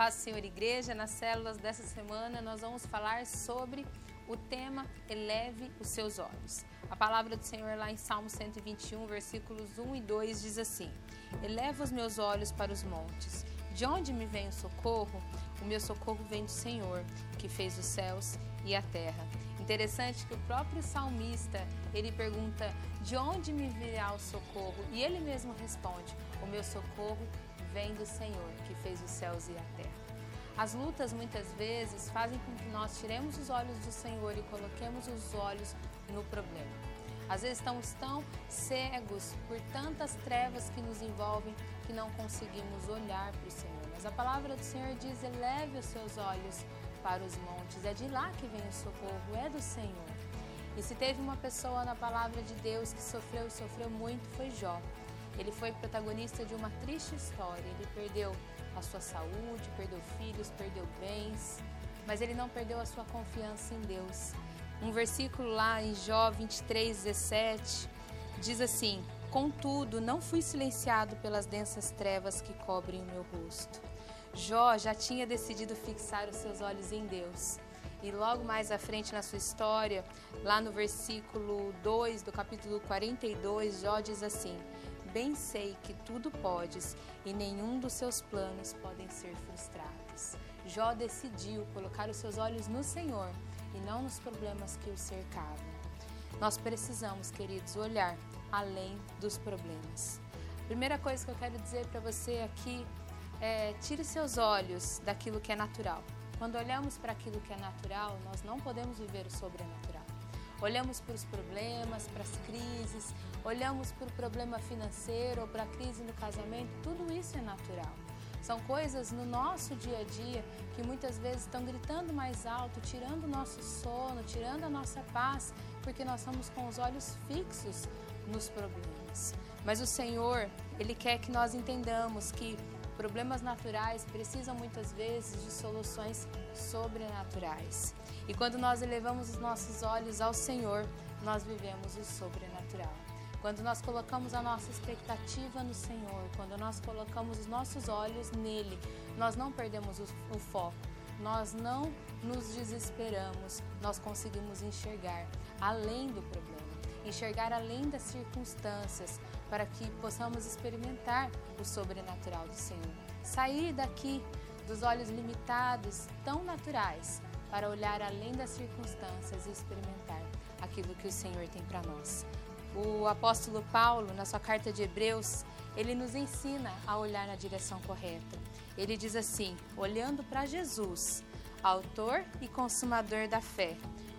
paz Senhor Igreja, nas células dessa semana nós vamos falar sobre o tema Eleve os seus olhos. A palavra do Senhor lá em Salmo 121, versículos 1 e 2 diz assim: Eleva os meus olhos para os montes. De onde me vem o socorro? O meu socorro vem do Senhor, que fez os céus e a terra. Interessante que o próprio salmista, ele pergunta: "De onde me virá o socorro?" E ele mesmo responde: "O meu socorro vem do Senhor, que fez os céus e a terra." As lutas muitas vezes fazem com que nós tiremos os olhos do Senhor e coloquemos os olhos no problema. Às vezes estamos tão cegos por tantas trevas que nos envolvem que não conseguimos olhar para o Senhor. Mas a palavra do Senhor diz: eleve os seus olhos para os montes. É de lá que vem o socorro, é do Senhor. E se teve uma pessoa na palavra de Deus que sofreu e sofreu muito, foi Jó. Ele foi protagonista de uma triste história. Ele perdeu a sua saúde, perdeu filhos, perdeu bens, mas ele não perdeu a sua confiança em Deus. Um versículo lá em Jó 23, 17 diz assim: Contudo, não fui silenciado pelas densas trevas que cobrem o meu rosto. Jó já tinha decidido fixar os seus olhos em Deus. E logo mais à frente na sua história, lá no versículo 2 do capítulo 42, Jó diz assim: Bem sei que tudo podes e nenhum dos seus planos podem ser frustrados. Jó decidiu colocar os seus olhos no Senhor e não nos problemas que o cercavam. Nós precisamos, queridos, olhar além dos problemas. Primeira coisa que eu quero dizer para você aqui é: tire seus olhos daquilo que é natural. Quando olhamos para aquilo que é natural, nós não podemos viver o sobrenatural. Olhamos para os problemas, para as crises, olhamos para o problema financeiro ou para a crise no casamento, tudo isso é natural. São coisas no nosso dia a dia que muitas vezes estão gritando mais alto, tirando o nosso sono, tirando a nossa paz, porque nós estamos com os olhos fixos nos problemas. Mas o Senhor, Ele quer que nós entendamos que problemas naturais precisam muitas vezes de soluções sobrenaturais. E quando nós elevamos os nossos olhos ao Senhor, nós vivemos o sobrenatural. Quando nós colocamos a nossa expectativa no Senhor, quando nós colocamos os nossos olhos nele, nós não perdemos o, o foco, nós não nos desesperamos, nós conseguimos enxergar além do problema, enxergar além das circunstâncias, para que possamos experimentar o sobrenatural do Senhor. Sair daqui dos olhos limitados, tão naturais, para olhar além das circunstâncias e experimentar aquilo que o Senhor tem para nós. O apóstolo Paulo, na sua carta de Hebreus, ele nos ensina a olhar na direção correta. Ele diz assim: olhando para Jesus, autor e consumador da fé,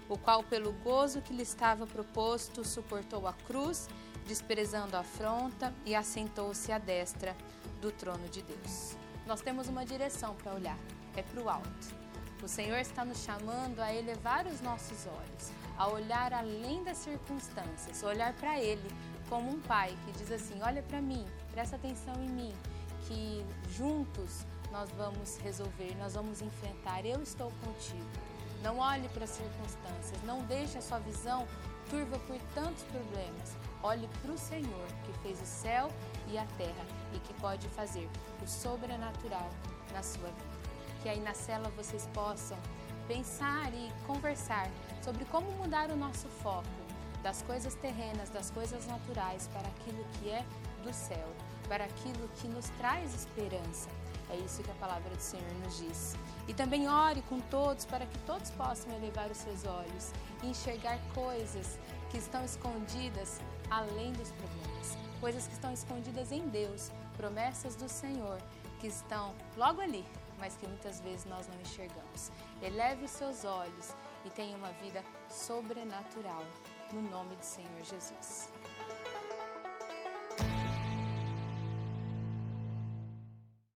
o qual, pelo gozo que lhe estava proposto, suportou a cruz, desprezando a afronta e assentou-se à destra do trono de Deus. Nós temos uma direção para olhar, é para o alto. O Senhor está nos chamando a elevar os nossos olhos, a olhar além das circunstâncias, olhar para Ele como um pai que diz assim: Olha para mim, presta atenção em mim, que juntos nós vamos resolver, nós vamos enfrentar. Eu estou contigo. Não olhe para as circunstâncias, não deixe a sua visão turva por tantos problemas. Olhe para o Senhor que fez o céu e a terra e que pode fazer o sobrenatural na sua vida que aí na cela vocês possam pensar e conversar sobre como mudar o nosso foco das coisas terrenas, das coisas naturais para aquilo que é do céu, para aquilo que nos traz esperança. É isso que a palavra do Senhor nos diz. E também ore com todos para que todos possam elevar os seus olhos e enxergar coisas que estão escondidas além dos problemas, coisas que estão escondidas em Deus, promessas do Senhor que estão logo ali mas que muitas vezes nós não enxergamos. Eleve os seus olhos e tenha uma vida sobrenatural, no nome do Senhor Jesus.